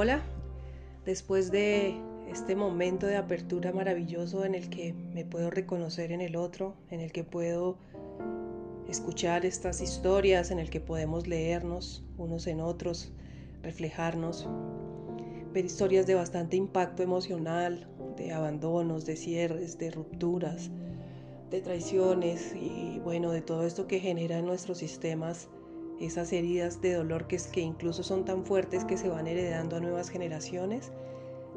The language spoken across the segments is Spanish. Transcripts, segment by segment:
Hola, después de este momento de apertura maravilloso en el que me puedo reconocer en el otro, en el que puedo escuchar estas historias, en el que podemos leernos unos en otros, reflejarnos, ver historias de bastante impacto emocional, de abandonos, de cierres, de rupturas, de traiciones y bueno, de todo esto que genera en nuestros sistemas esas heridas de dolor que, que incluso son tan fuertes que se van heredando a nuevas generaciones,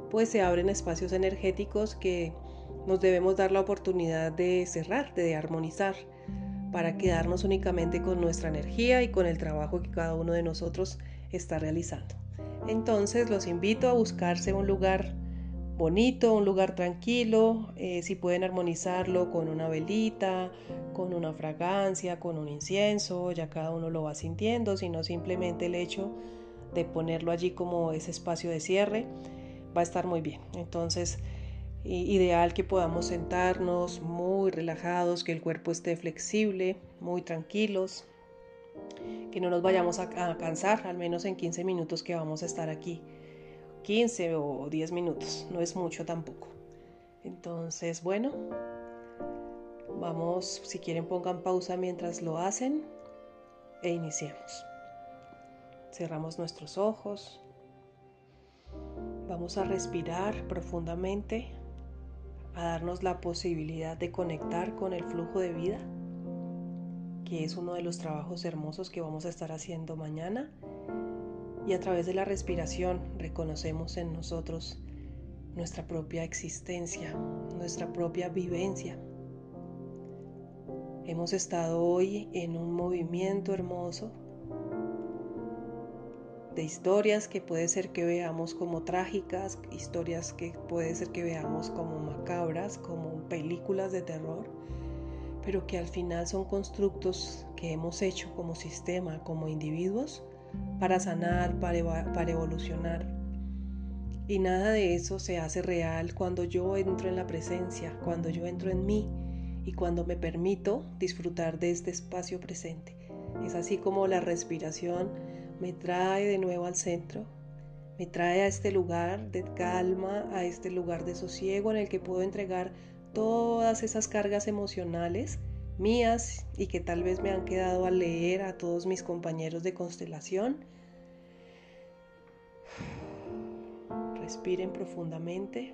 pues se abren espacios energéticos que nos debemos dar la oportunidad de cerrar, de armonizar, para quedarnos únicamente con nuestra energía y con el trabajo que cada uno de nosotros está realizando. Entonces los invito a buscarse un lugar bonito, un lugar tranquilo, eh, si pueden armonizarlo con una velita, con una fragancia, con un incienso, ya cada uno lo va sintiendo, sino simplemente el hecho de ponerlo allí como ese espacio de cierre va a estar muy bien. Entonces, ideal que podamos sentarnos muy relajados, que el cuerpo esté flexible, muy tranquilos, que no nos vayamos a, a cansar, al menos en 15 minutos que vamos a estar aquí. 15 o 10 minutos, no es mucho tampoco. Entonces, bueno, vamos, si quieren pongan pausa mientras lo hacen e iniciemos. Cerramos nuestros ojos. Vamos a respirar profundamente, a darnos la posibilidad de conectar con el flujo de vida, que es uno de los trabajos hermosos que vamos a estar haciendo mañana y a través de la respiración reconocemos en nosotros nuestra propia existencia, nuestra propia vivencia. Hemos estado hoy en un movimiento hermoso de historias que puede ser que veamos como trágicas, historias que puede ser que veamos como macabras, como películas de terror, pero que al final son constructos que hemos hecho como sistema, como individuos, para sanar, para, para evolucionar. Y nada de eso se hace real cuando yo entro en la presencia, cuando yo entro en mí y cuando me permito disfrutar de este espacio presente. Es así como la respiración me trae de nuevo al centro, me trae a este lugar de calma, a este lugar de sosiego en el que puedo entregar todas esas cargas emocionales mías y que tal vez me han quedado a leer a todos mis compañeros de constelación. Respiren profundamente.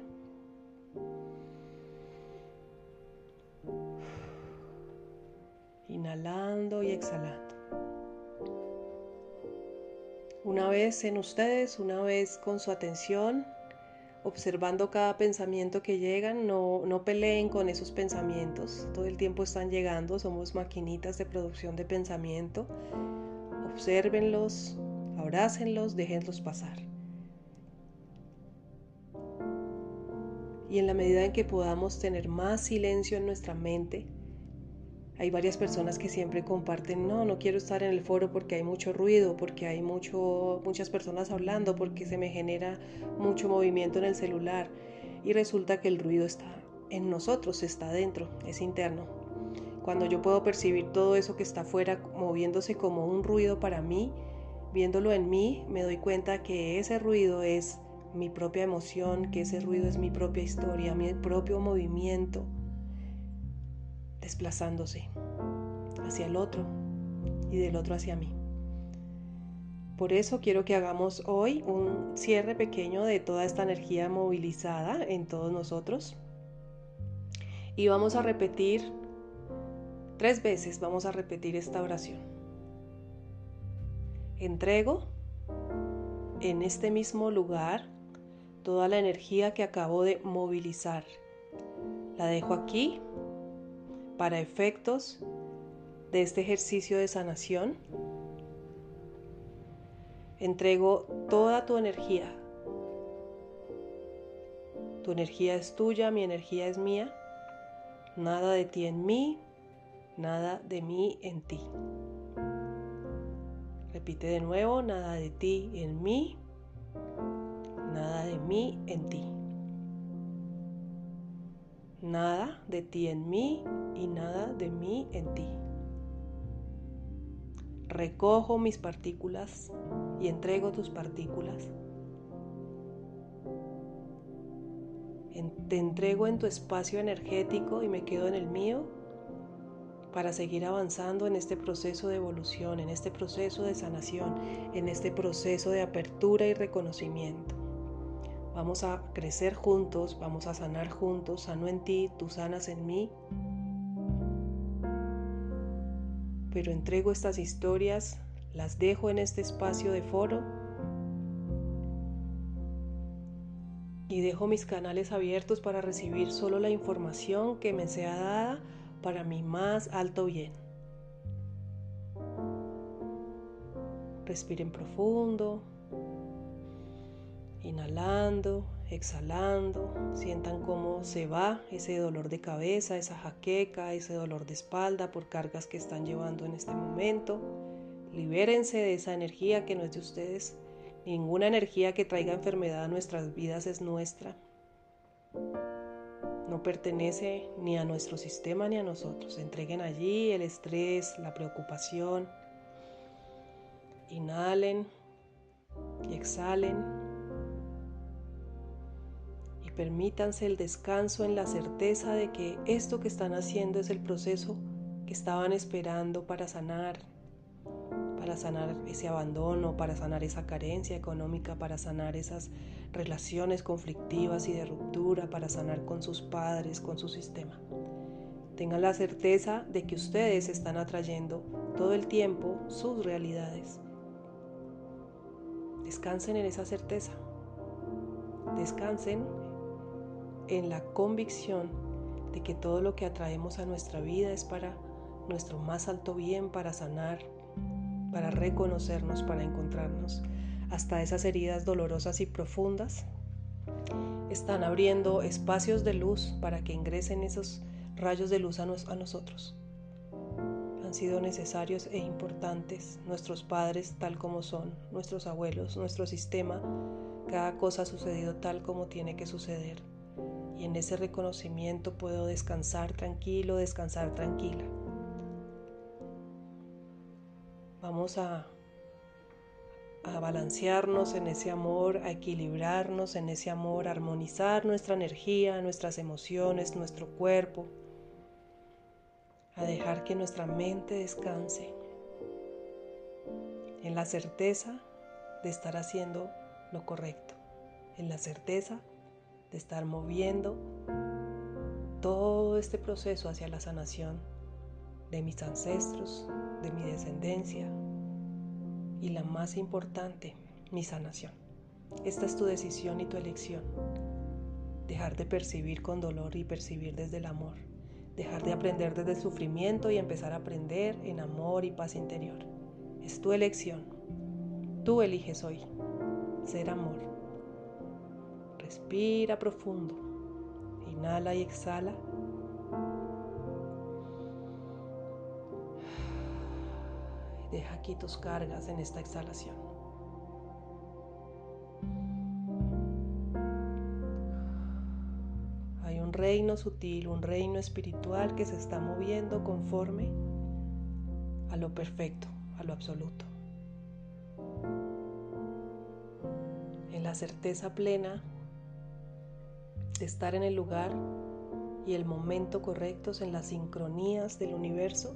Inhalando y exhalando. Una vez en ustedes, una vez con su atención, observando cada pensamiento que llegan, no, no peleen con esos pensamientos, todo el tiempo están llegando, somos maquinitas de producción de pensamiento, obsérvenlos, abrácenlos, déjenlos pasar. Y en la medida en que podamos tener más silencio en nuestra mente, hay varias personas que siempre comparten, no, no quiero estar en el foro porque hay mucho ruido, porque hay mucho, muchas personas hablando, porque se me genera mucho movimiento en el celular. Y resulta que el ruido está en nosotros, está dentro, es interno. Cuando yo puedo percibir todo eso que está afuera moviéndose como un ruido para mí, viéndolo en mí, me doy cuenta que ese ruido es mi propia emoción, que ese ruido es mi propia historia, mi propio movimiento desplazándose hacia el otro y del otro hacia mí. Por eso quiero que hagamos hoy un cierre pequeño de toda esta energía movilizada en todos nosotros. Y vamos a repetir tres veces, vamos a repetir esta oración. Entrego en este mismo lugar toda la energía que acabo de movilizar. La dejo aquí para efectos de este ejercicio de sanación, entrego toda tu energía. Tu energía es tuya, mi energía es mía. Nada de ti en mí, nada de mí en ti. Repite de nuevo, nada de ti en mí, nada de mí en ti nada de ti en mí y nada de mí en ti. Recojo mis partículas y entrego tus partículas. Te entrego en tu espacio energético y me quedo en el mío para seguir avanzando en este proceso de evolución, en este proceso de sanación, en este proceso de apertura y reconocimiento. Vamos a crecer juntos, vamos a sanar juntos, sano en ti, tú sanas en mí. Pero entrego estas historias, las dejo en este espacio de foro y dejo mis canales abiertos para recibir solo la información que me sea dada para mi más alto bien. Respiren profundo, inhalando, exhalando, sientan cómo se va ese dolor de cabeza, esa jaqueca, ese dolor de espalda por cargas que están llevando en este momento. Libérense de esa energía que no es de ustedes Ninguna energía que traiga enfermedad a nuestras vidas es nuestra. No pertenece ni a nuestro sistema ni a nosotros. Entreguen allí el estrés, la preocupación. Inhalen y exhalen. Permítanse el descanso en la certeza de que esto que están haciendo es el proceso que estaban esperando para sanar, para sanar ese abandono, para sanar esa carencia económica, para sanar esas relaciones conflictivas y de ruptura, para sanar con sus padres, con su sistema. Tengan la certeza de que ustedes están atrayendo todo el tiempo sus realidades. Descansen en esa certeza. Descansen en la convicción de que todo lo que atraemos a nuestra vida es para nuestro más alto bien, para sanar, para reconocernos, para encontrarnos. Hasta esas heridas dolorosas y profundas están abriendo espacios de luz para que ingresen esos rayos de luz a, nosotros. Han sido necesarios e importantes nuestros padres tal como son, nuestros abuelos, nuestro sistema. Cada cosa ha sucedido tal como tiene que suceder. Y en ese reconocimiento puedo descansar tranquilo, descansar tranquila. Vamos a, a balancearnos en ese amor, a equilibrarnos en ese amor, a armonizar nuestra energía, nuestras emociones, nuestro cuerpo, a dejar que nuestra mente descanse en la certeza de estar haciendo lo correcto, en la certeza de estar moviendo todo este proceso hacia la sanación de mis ancestros, de mi descendencia y la más importante, mi sanación. Esta es tu decisión y tu elección. Dejar de percibir con dolor y percibir desde el amor. Dejar de aprender desde el sufrimiento y empezar a aprender en amor y paz interior. Es tu elección. Tú eliges hoy ser amor. Respira profundo. Inhala y exhala Deja aquí tus cargas en esta exhalación. Hay un reino sutil, un reino espiritual que se está moviendo conforme a lo perfecto, a lo absoluto. En la certeza plena de estar en el lugar y el momento correctos en las sincronías del universo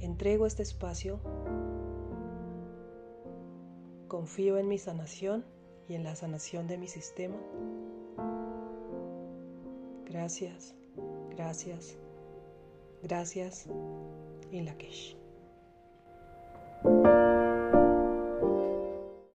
Entrego este espacio, confío en mi sanación y en la sanación de mi sistema. Gracias, gracias, gracias y Lakesh.